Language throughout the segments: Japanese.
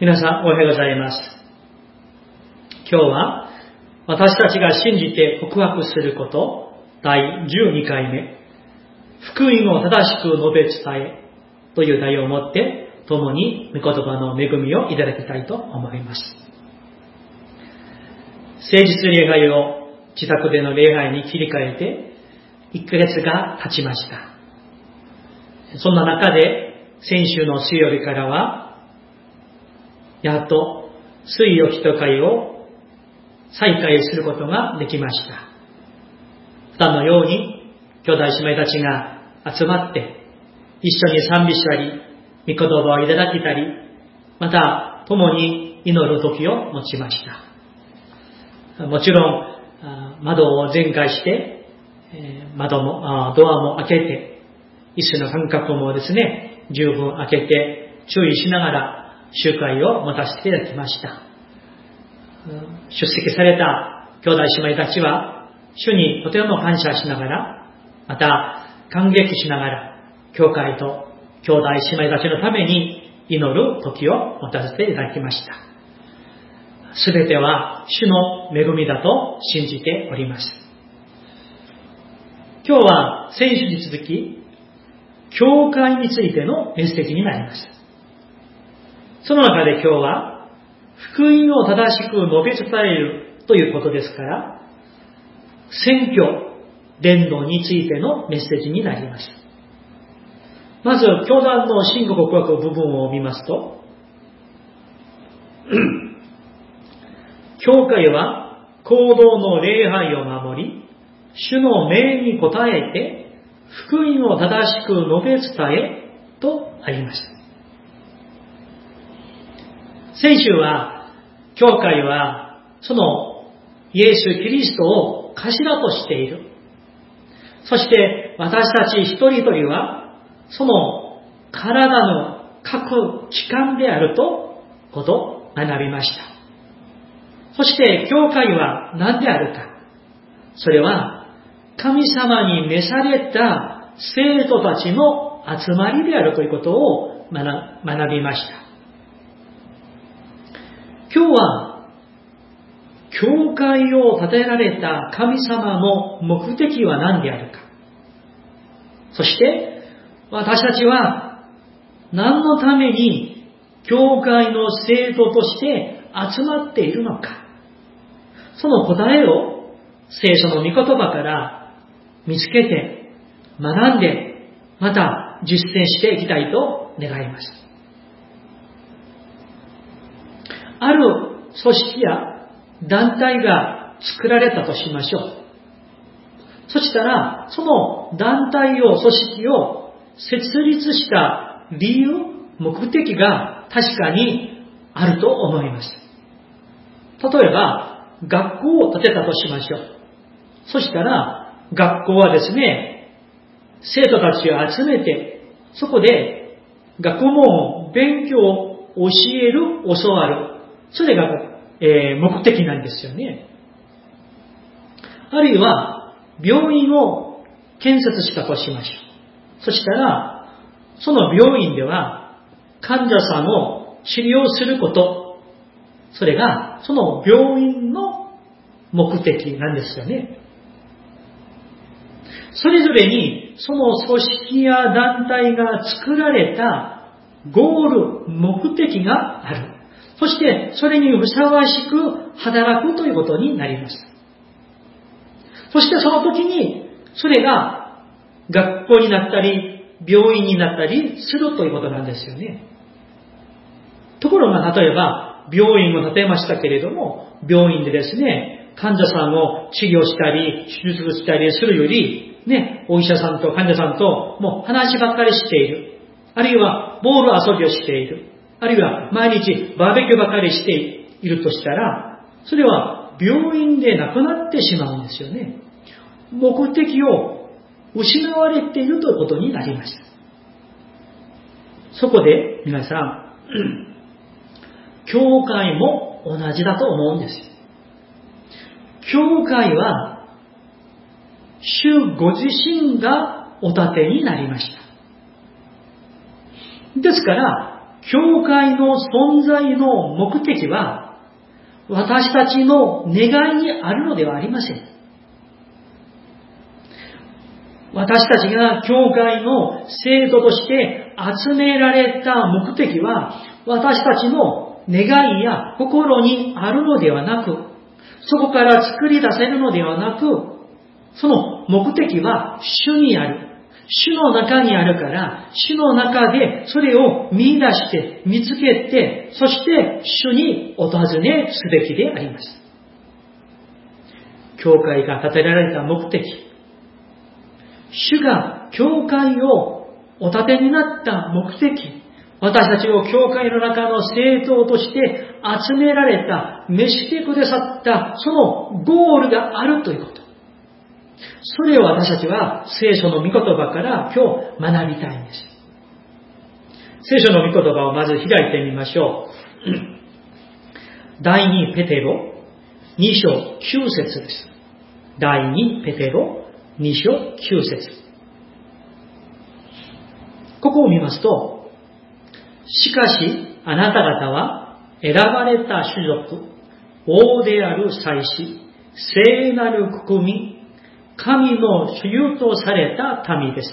皆さん、おはようございます。今日は、私たちが信じて告白すること、第12回目、福音を正しく述べ伝えという題をもって、共に御言葉の恵みをいただきたいと思います。誠実礼拝を自宅での礼拝に切り替えて、1ヶ月が経ちました。そんな中で、先週の水曜日からは、やっと水曜日と会を再開することができました。普段のように兄弟姉妹たちが集まって一緒に賛美したり、御言葉をいただけたり、また共に祈る時を持ちました。もちろん窓を全開して、窓も、ドアも開けて、椅子の間隔もですね、十分開けて注意しながら集会を持たせていただきました。出席された兄弟姉妹たちは、主にとても感謝しながら、また感激しながら、教会と兄弟姉妹たちのために祈る時を持たせていただきました。すべては主の恵みだと信じております。今日は先週に続き、教会についてのメッセージになります。その中で今日は、福音を正しく述べ伝えるということですから、選挙、伝道についてのメッセージになります。まず、教団の信号告白部分を見ますと、教会は行動の礼拝を守り、主の命に応えて、福音を正しく述べ伝えとありました。先週は、教会は、そのイエス・キリストを頭としている。そして私たち一人一人は、その体の各器官であると、ことを学びました。そして、教会は何であるか。それは、神様に召された生徒たちの集まりであるということを学びました。今日は、教会を建てられた神様の目的は何であるか。そして、私たちは何のために教会の生徒として集まっているのか。その答えを聖書の御言葉から見つけて、学んで、また実践していきたいと願います。ある組織や団体が作られたとしましょう。そしたら、その団体を、組織を設立した理由、目的が確かにあると思います。例えば、学校を建てたとしましょう。そしたら、学校はですね、生徒たちを集めて、そこで学問、勉強を教える、教わる、それが、え、目的なんですよね。あるいは、病院を建設したとしましょう。そしたら、その病院では、患者さんを治療すること、それが、その病院の目的なんですよね。それぞれに、その組織や団体が作られたゴール、目的がある。そして、それにふさわしく働くということになります。そしてその時に、それが学校になったり、病院になったりするということなんですよね。ところが、例えば、病院を建てましたけれども、病院でですね、患者さんを治療したり、手術したりするより、ね、お医者さんと患者さんともう話ばっかりしている。あるいは、ボール遊びをしている。あるいは毎日バーベキューばかりしているとしたら、それは病院でなくなってしまうんですよね。目的を失われているということになりました。そこで皆さん、教会も同じだと思うんです。教会は、主ご自身がお立てになりました。ですから、教会の存在の目的は、私たちの願いにあるのではありません。私たちが教会の制度として集められた目的は、私たちの願いや心にあるのではなく、そこから作り出せるのではなく、その目的は主にある。主の中にあるから、主の中でそれを見出して見つけて、そして主にお尋ねすべきであります。教会が建てられた目的、主が教会をお建てになった目的、私たちを教会の中の政党として集められた、召してくださったそのゴールがあるということ。それを私たちは聖書の御言葉から今日学びたいんです。聖書の御言葉をまず開いてみましょう。第2ペテロ2章9節です。第2ペテロ2章9節ここを見ますと、しかしあなた方は選ばれた種族、王である祭司、聖なる国民、神の主有とされた民です。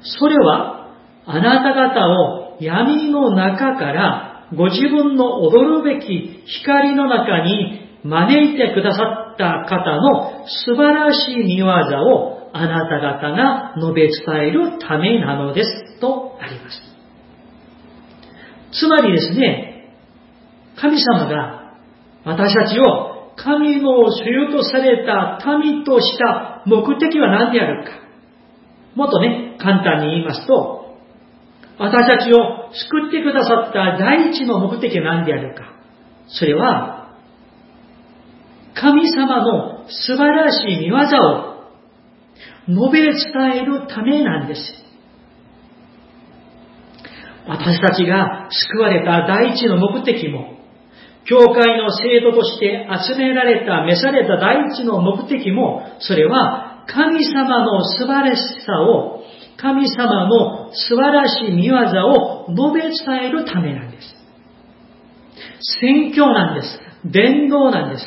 それは、あなた方を闇の中からご自分の踊るべき光の中に招いてくださった方の素晴らしい見業をあなた方が述べ伝えるためなのですとあります。つまりですね、神様が私たちを神の所有とされた民とした目的は何であるか。もっとね、簡単に言いますと、私たちを救ってくださった第一の目的は何であるか。それは、神様の素晴らしい見業を述べ伝えるためなんです。私たちが救われた第一の目的も、教会の制度として集められた、召された第一の目的も、それは神様の素晴らしさを、神様の素晴らしい見業を述べ伝えるためなんです。宣教なんです。伝道なんです。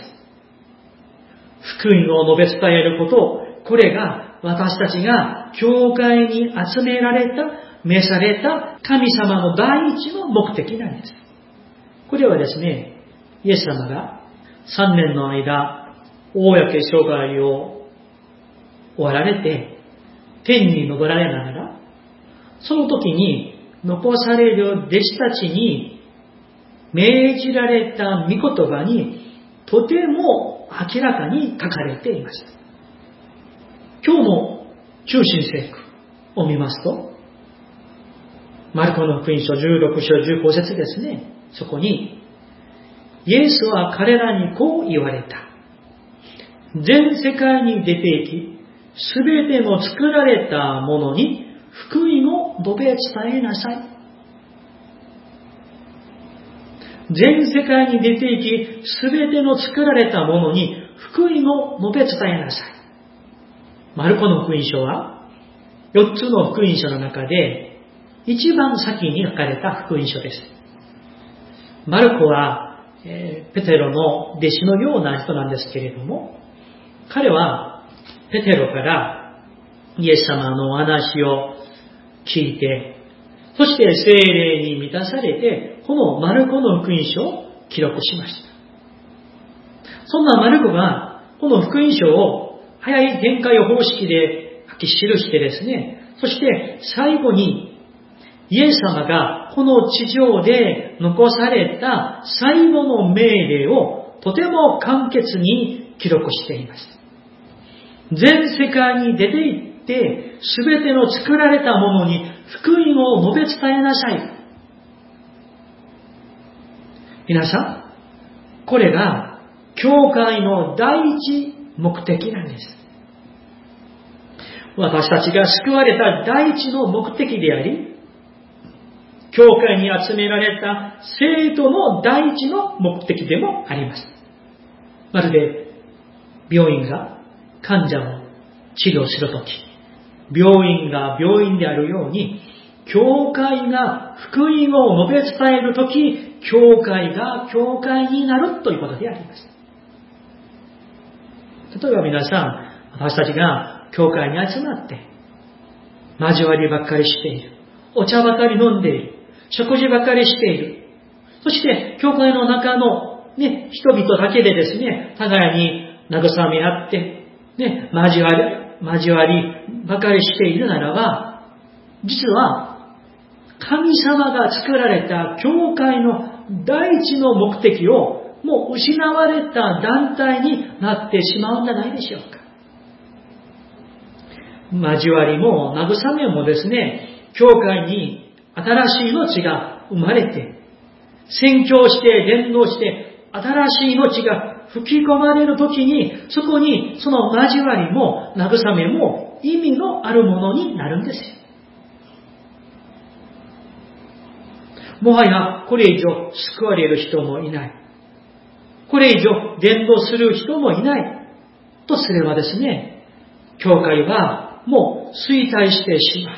福音を述べ伝えること、これが私たちが教会に集められた、召された神様の第一の目的なんです。これはですね、イエス様が3年の間、公生涯を終わられて、天に昇られながら、その時に残される弟子たちに命じられた御言葉にとても明らかに書かれています。今日の中心聖句を見ますと、マルコの福音書16章15節ですね。そこに、イエスは彼らにこう言われた。全世界に出て行き、すべての作られたものに福音を述べ伝えなさい。全世界に出て行き、すべての作られたものに福音を述べ伝えなさい。マルコの福音書は、4つの福音書の中で、一番先に書かれた福音書です。マルコは、え、ペテロの弟子のような人なんですけれども、彼はペテロからイエス様のお話を聞いて、そして精霊に満たされて、このマルコの福音書を記録しました。そんなマルコが、この福音書を早い展開方式で書き記してですね、そして最後にイエス様がこの地上で残された最後の命令をとても簡潔に記録しています。全世界に出て行って、すべての作られたものに福音を述べ伝えなさい。皆さん、これが教会の第一目的なんです。私たちが救われた第一の目的であり、教会に集められた生徒の第一の目的でもあります。まるで、病院が患者を治療するとき、病院が病院であるように、教会が福音を述べ伝えるとき、教会が教会になるということであります。例えば皆さん、私たちが教会に集まって、交わりばっかりしている。お茶ばかり飲んでいる。食事ばかりしている。そして、教会の中のね、人々だけでですね、互いに慰め合って、ね、交わり、交わりばかりしているならば、実は、神様が作られた教会の第一の目的をもう失われた団体になってしまうんじゃないでしょうか。交わりも慰めもですね、教会に新しい命が生まれて、宣教して伝道して新しい命が吹き込まれるときに、そこにその交わりも慰めも意味のあるものになるんです。もはやこれ以上救われる人もいない。これ以上伝道する人もいない。とすればですね、教会はもう衰退してしまう。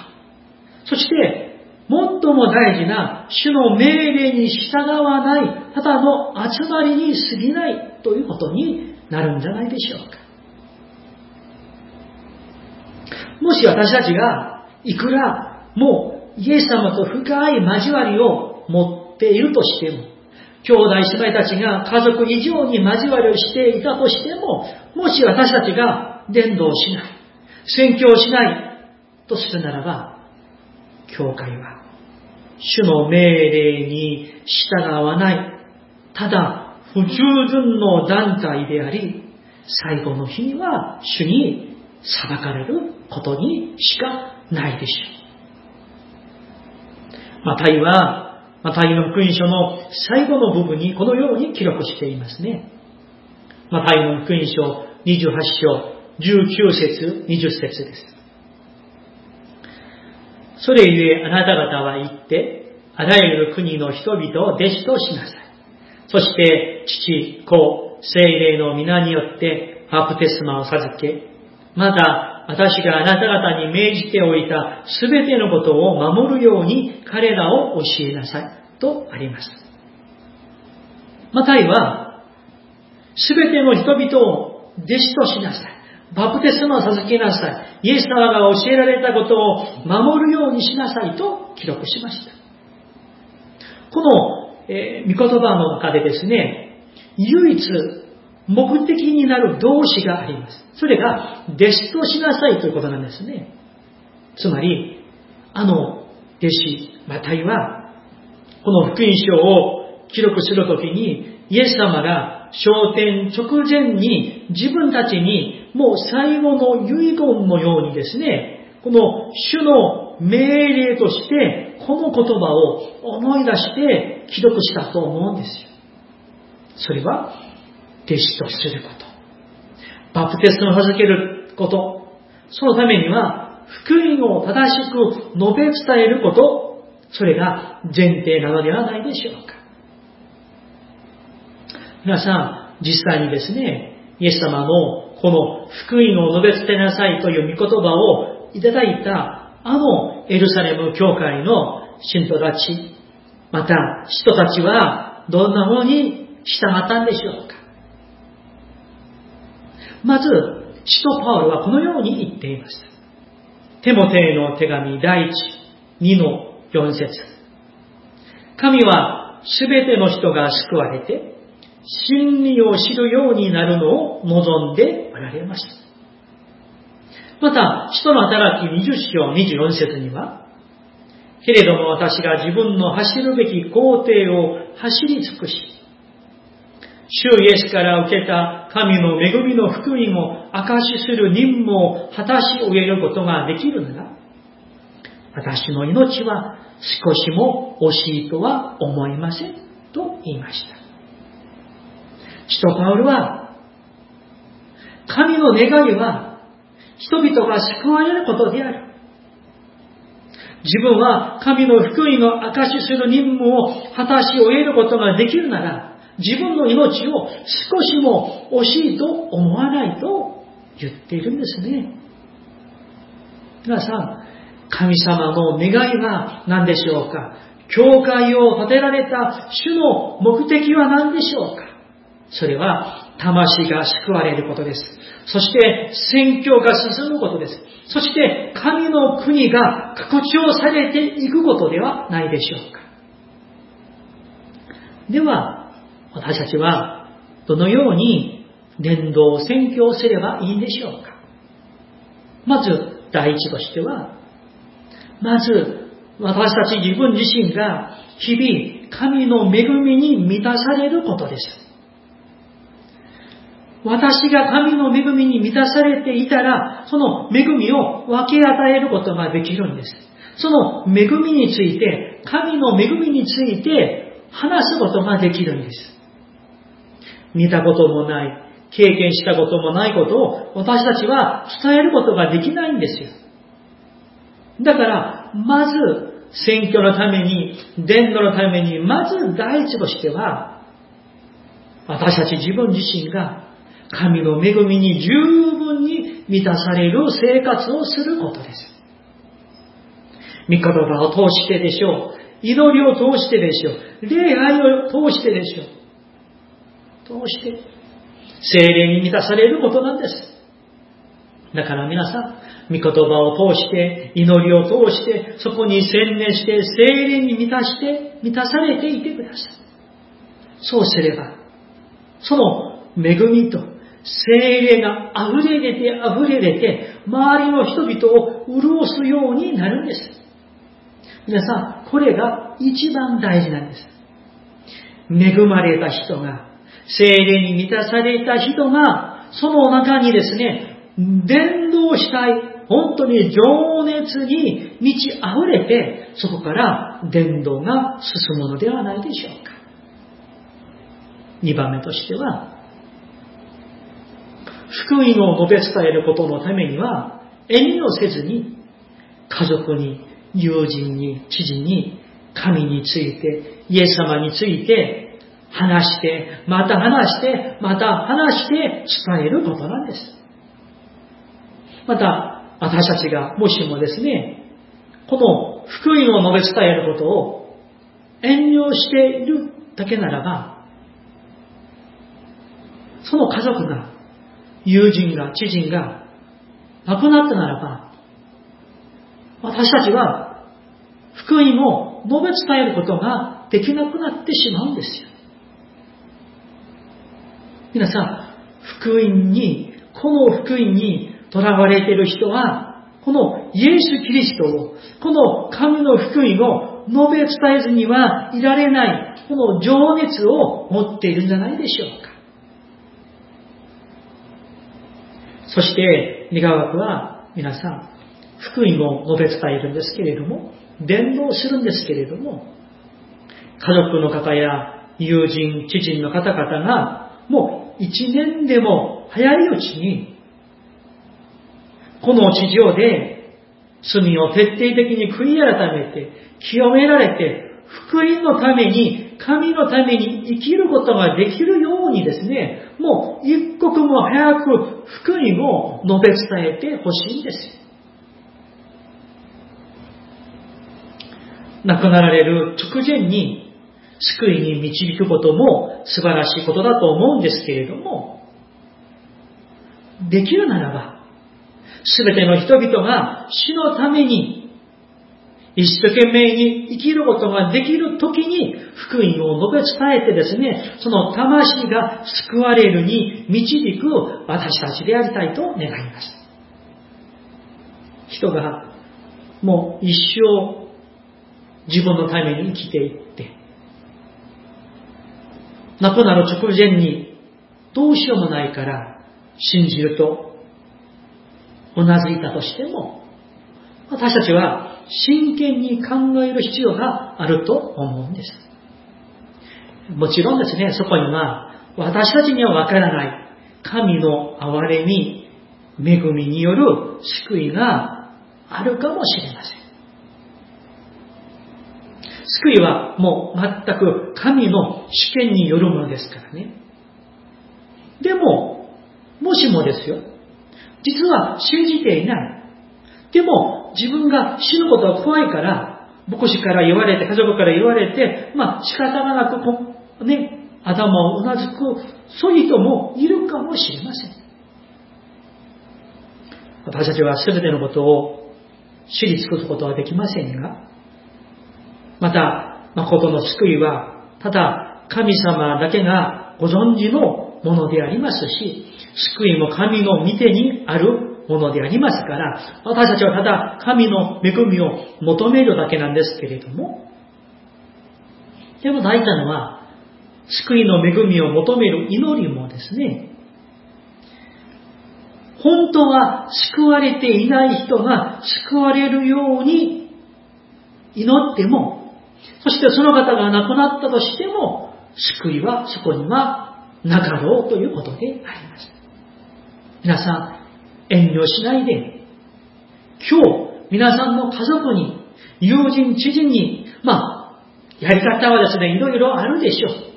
そして、最も大事な主の命令に従わないただの集まりに過ぎないということになるんじゃないでしょうか。もし私たちがいくらもうイエス様と深い交わりを持っているとしても、兄弟姉妹たちが家族以上に交わりをしていたとしても、もし私たちが伝道しない、宣教しないとするならば、教会は主の命令に従わない、ただ不従順の団体であり、最後の日には主に裁かれることにしかないでしょう。マタイは、マタイの福音書の最後の部分にこのように記録していますね。マタイの福音書28章19節20節です。それゆえあなた方は言って、あらゆる国の人々を弟子としなさい。そして、父、子、精霊の皆によってバプテスマを授け、また、私があなた方に命じておいたすべてのことを守るように彼らを教えなさい。とあります。マタイは、すべての人々を弟子としなさい。バプテスマを授けなさい。イエス様が教えられたことを守るようにしなさいと記録しました。この、えー、御言葉の中でですね、唯一目的になる動詞があります。それが、弟子としなさいということなんですね。つまり、あの弟子、マタイは、この福音書を記録するときに、イエス様が昇天直前に自分たちにもう最後の遺言のようにですね、この主の命令として、この言葉を思い出して記録したと思うんですよ。それは、弟子とすること。バプテスマを授けること。そのためには、福音を正しく述べ伝えること。それが前提なのではないでしょうか。皆さん、実際にですね、イエス様のこの福音を述べ伝えなさいという御言葉をいただいたあのエルサレム教会の信徒たち、また人たちはどんなものに従ったんでしょうかまず、使徒パウロはこのように言っています。テモテへの手紙第一2の4節神はすべての人が救われて、真理を知るようになるのを望んでおられました。また、使徒の働き20章24節には、けれども私が自分の走るべき工程を走り尽くし、主イエスから受けた神の恵みの福音を証しする任務を果たし終えることができるなら、私の命は少しも惜しいとは思いませんと言いました。使徒パウルは、神の願いは、人々が救われることである。自分は神の福音の証しする任務を果たし終えることができるなら、自分の命を少しも惜しいと思わないと言っているんですね。皆さん、神様の願いは何でしょうか？教会を建てられた主の目的は何でしょうか？それは魂が救われることです。そして宣教が進むことです。そして神の国が拡張されていくことではないでしょうか。では、私たちはどのように伝道を宣教すればいいんでしょうか。まず、第一としては、まず、私たち自分自身が日々神の恵みに満たされることです。私が神の恵みに満たされていたら、その恵みを分け与えることができるんです。その恵みについて、神の恵みについて話すことができるんです。見たこともない、経験したこともないことを私たちは伝えることができないんですよ。だから、まず、選挙のために、伝道のために、まず第一としては、私たち自分自身が神の恵みに十分に満たされる生活をすることです。御言葉を通してでしょう。祈りを通してでしょう。礼拝を通してでしょう。通して、精霊に満たされることなんです。だから皆さん、御言葉を通して、祈りを通して、そこに専念して、精霊に満たして、満たされていてください。そうすれば、その恵みと精霊が溢れ出て溢れ出て、周りの人々を潤すようになるんです。皆さん、これが一番大事なんです。恵まれた人が、精霊に満たされた人が、その中にですね、伝道したい、本当に情熱に満ち溢れて、そこから伝道が進むのではないでしょうか。二番目としては、福音を述べ伝えることのためには、遠慮せずに、家族に、友人に、知事に、神について、イエス様について、話して、また話して、また話して伝えることなんです。また、私たちがもしもですね、この福音を述べ伝えることを遠慮しているだけならば、その家族が友人が、知人が亡くなったならば、私たちは福音を述べ伝えることができなくなってしまうんですよ。皆さん、福音に、この福音に囚われている人は、このイエス・キリストを、この神の福音を述べ伝えずにはいられない、この情熱を持っているんじゃないでしょうか。そして、願わくは皆さん、福音を述べ伝えるんですけれども、伝道するんですけれども、家族の方や友人、知人の方々が、もう一年でも早いうちに、この地上で罪を徹底的に悔い改めて、清められて、福音のために、神のために生きることができるようにですね、もう一刻も早く福音を述べ伝えてほしいんです。亡くなられる直前に救いに導くことも素晴らしいことだと思うんですけれども、できるならば、すべての人々が死のために一生懸命に生きることができる時に福音を述べ伝えてですね、その魂が救われるに導く私たちでありたいと願います。人がもう一生自分のために生きていって、亡くなる直前にどうしようもないから信じるとうなずいたとしても、私たちは真剣に考える必要があると思うんです。もちろんですね、そこには私たちにはわからない神の憐れみ、恵みによる救いがあるかもしれません。救いはもう全く神の試験によるものですからね。でも、もしもですよ、実は信じていない。でも、自分が死ぬことは怖いから、牧師から言われて、家族から言われて、まあ仕方がなく、ね、頭をうなずく、そういう人もいるかもしれません。私たちは全てのことを知り尽くすことはできませんが、また、誠の救いは、ただ神様だけがご存知のものでありますし、救いも神の御手にあるものでありますから、私たちはただ神の恵みを求めるだけなんですけれども、でも大事なのは、救いの恵みを求める祈りもですね、本当は救われていない人が救われるように祈っても、そしてその方が亡くなったとしても、救いはそこにはなかろうということであります。皆さん、遠慮しないで、今日、皆さんの家族に、友人、知人に、まあ、やり方はですね、いろいろあるでしょう。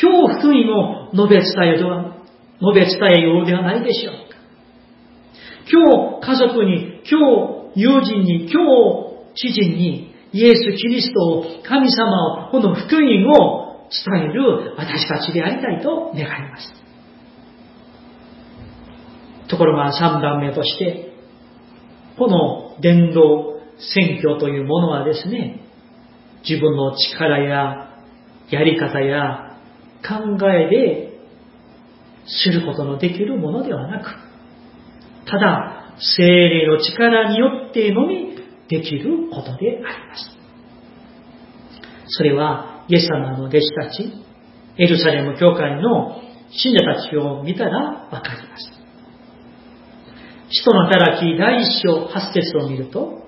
今日、福音を述べ伝えるは、述べ伝えようではないでしょうか。今日、家族に、今日、友人に、今日、知人に、イエス・キリストを、神様を、この福音を伝える私たちでありたいと願います。ところが3番目として、この伝道選挙というものはですね、自分の力ややり方や考えですることのできるものではなく、ただ、精霊の力によってのみできることであります。それは、イエス様の弟子たち、エルサレム教会の信者たちを見たらわかります。使徒の働き第一章八節を見ると、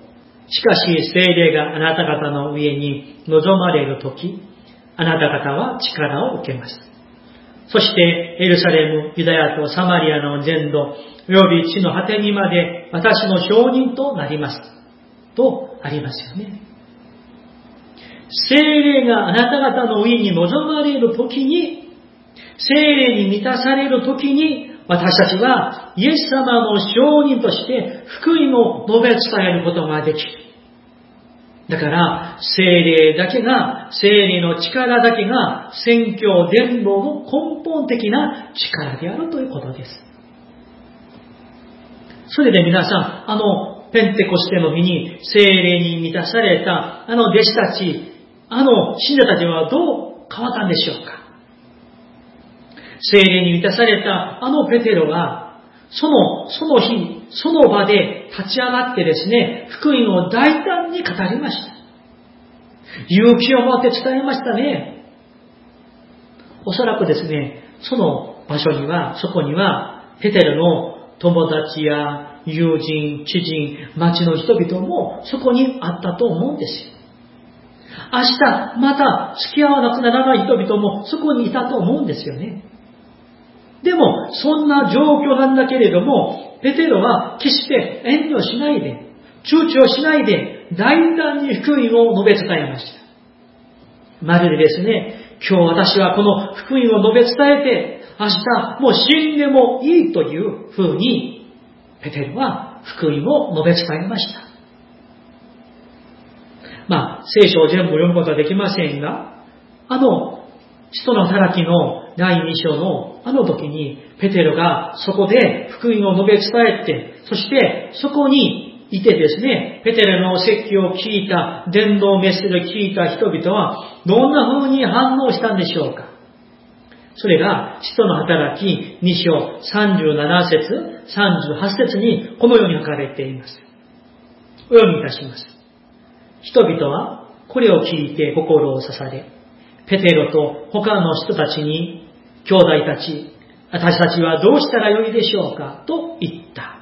しかし精霊があなた方の上に望まれるとき、あなた方は力を受けます。そしてエルサレム、ユダヤとサマリアの全土、および地の果てにまで私の証人となります。とありますよね。精霊があなた方の上に望まれるときに、精霊に満たされるときに、私たちはイエス様の証人として福音を述べ伝えることができる。だから、精霊だけが、精霊の力だけが、宣教伝道の根本的な力であるということです。それで皆さん、あの、ペンテコステの日に精霊に満たされた、あの弟子たち、あの信者たちはどう変わったんでしょうか？精霊に満たされたあのペテロが、その、その日、その場で立ち上がってですね、福音を大胆に語りました。勇気を持って伝えましたね。おそらくですね、その場所には、そこには、ペテロの友達や友人、知人、町の人々もそこにあったと思うんですよ。明日、また付き合わなくならない人々もそこにいたと思うんですよね。でも、そんな状況なんだけれども、ペテロは決して遠慮しないで、躊躇しないで、大胆に福音を述べ伝えました。まるでですね、今日私はこの福音を述べ伝えて、明日もう死んでもいいというふうに、ペテロは福音を述べ伝えました。まあ、聖書を全部読むことはできませんが、あの、使徒の働きの第2章のあの時に、ペテロがそこで福音を述べ伝えて、そしてそこにいてですね、ペテロの説教を聞いた、伝道メッセージを聞いた人々は、どんな風に反応したんでしょうかそれが、使徒の働き2章37節38節にこのように書かれています。お読みいたします。人々はこれを聞いて心を刺され、ペテロと他の人たちに兄弟たち、私たちはどうしたらよいでしょうかと言った。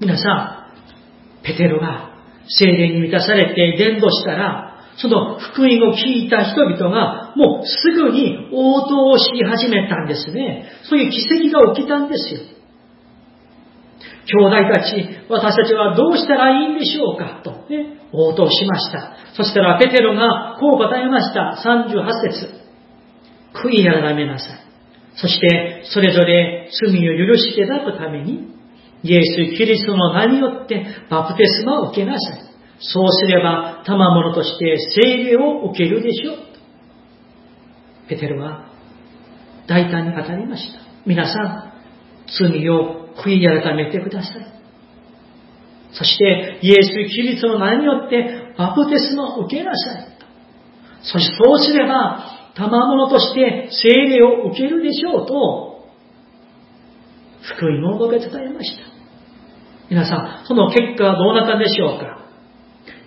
皆さん、ペテロが精霊に満たされて伝道したら、その福音を聞いた人々がもうすぐに応答をし始めたんですね。そういう奇跡が起きたんですよ。兄弟たち、私たちはどうしたらいいんでしょうかと、ね、応答しました。そしたらペテロがこう答えました。38節悔い改めなさい。そして、それぞれ罪を許していただくために、イエス・キリストの名によってバプテスマを受けなさい。そうすれば、賜物として聖霊を受けるでしょう。ペテルは大胆に語りました。皆さん、罪を悔い改めてください。そして、イエス・キリストの名によってバプテスマを受けなさい。そしてそうすれば、賜物として聖霊を受けるでしょうと、福音を述べ伝えました。皆さん、その結果はどうなったんでしょうか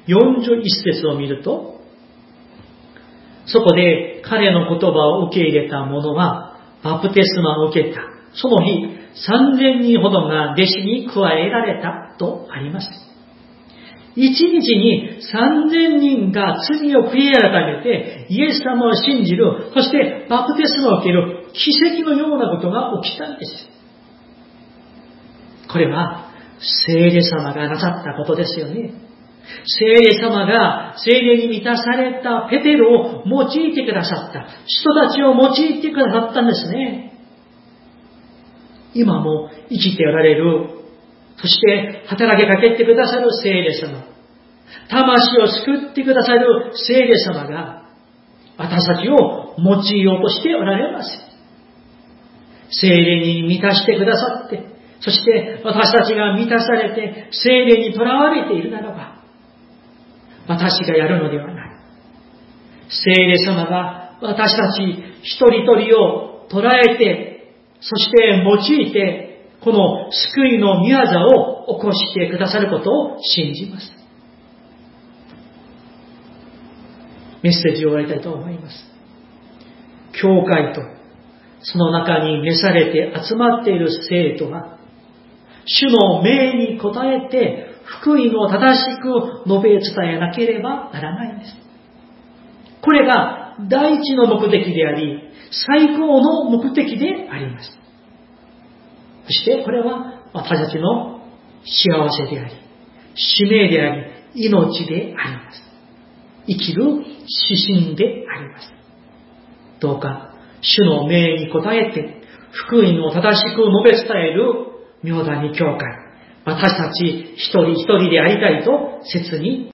?41 節を見ると、そこで彼の言葉を受け入れた者は、バプテスマを受けた。その日、3000人ほどが弟子に加えられたとあります。一日に3000人が罪を悔い改めて、イエス様を信じる、そしてバプテスマを受ける奇跡のようなことが起きたんです。これは、聖霊様がなさったことですよね。聖霊様が聖霊に満たされたペテロを用いてくださった。人たちを用いてくださったんですね。今も生きておられる、そして働きかけてくださる聖霊様。魂を救ってくださる聖霊様が、私たちを用いようとしておられます。聖霊に満たしてくださって、そして私たちが満たされて聖霊にとらわれているならば、私がやるのではない。聖霊様が私たち一人一人を捉えて、そして用いて、この救いの御業を起こしてくださることを信じます。メッセージを終わりたいと思います。教会とその中に召されて集まっている生徒は、主の命に応えて福音を正しく述べ伝えなければならないんです。これが第一の目的であり、最高の目的であります。そしてこれは私たちの幸せであり、使命であり、命であります。生きる指針であります。どうか、主の命に応えて、福音を正しく述べ伝える妙谷教会、私たち一人一人でありたいと切に